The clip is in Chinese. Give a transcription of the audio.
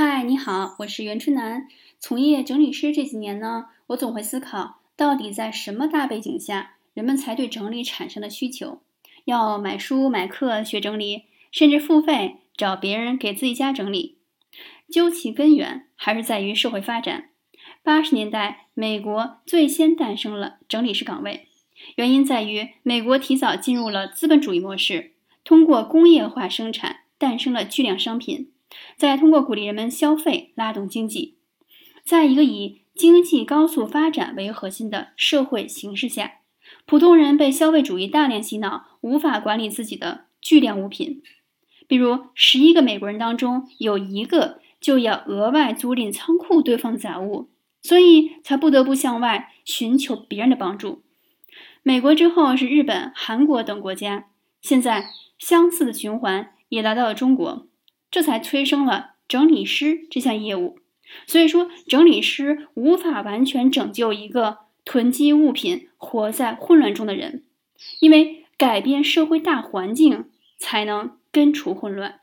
嗨，你好，我是袁春楠。从业整理师这几年呢，我总会思考，到底在什么大背景下，人们才对整理产生了需求，要买书买课学整理，甚至付费找别人给自己家整理。究其根源，还是在于社会发展。八十年代，美国最先诞生了整理师岗位，原因在于美国提早进入了资本主义模式，通过工业化生产，诞生了巨量商品。再通过鼓励人们消费拉动经济，在一个以经济高速发展为核心的社会形势下，普通人被消费主义大量洗脑，无法管理自己的巨量物品。比如，十一个美国人当中有一个就要额外租赁仓库堆放杂物，所以才不得不向外寻求别人的帮助。美国之后是日本、韩国等国家，现在相似的循环也来到了中国。这才催生了整理师这项业务。所以说，整理师无法完全拯救一个囤积物品、活在混乱中的人，因为改变社会大环境才能根除混乱。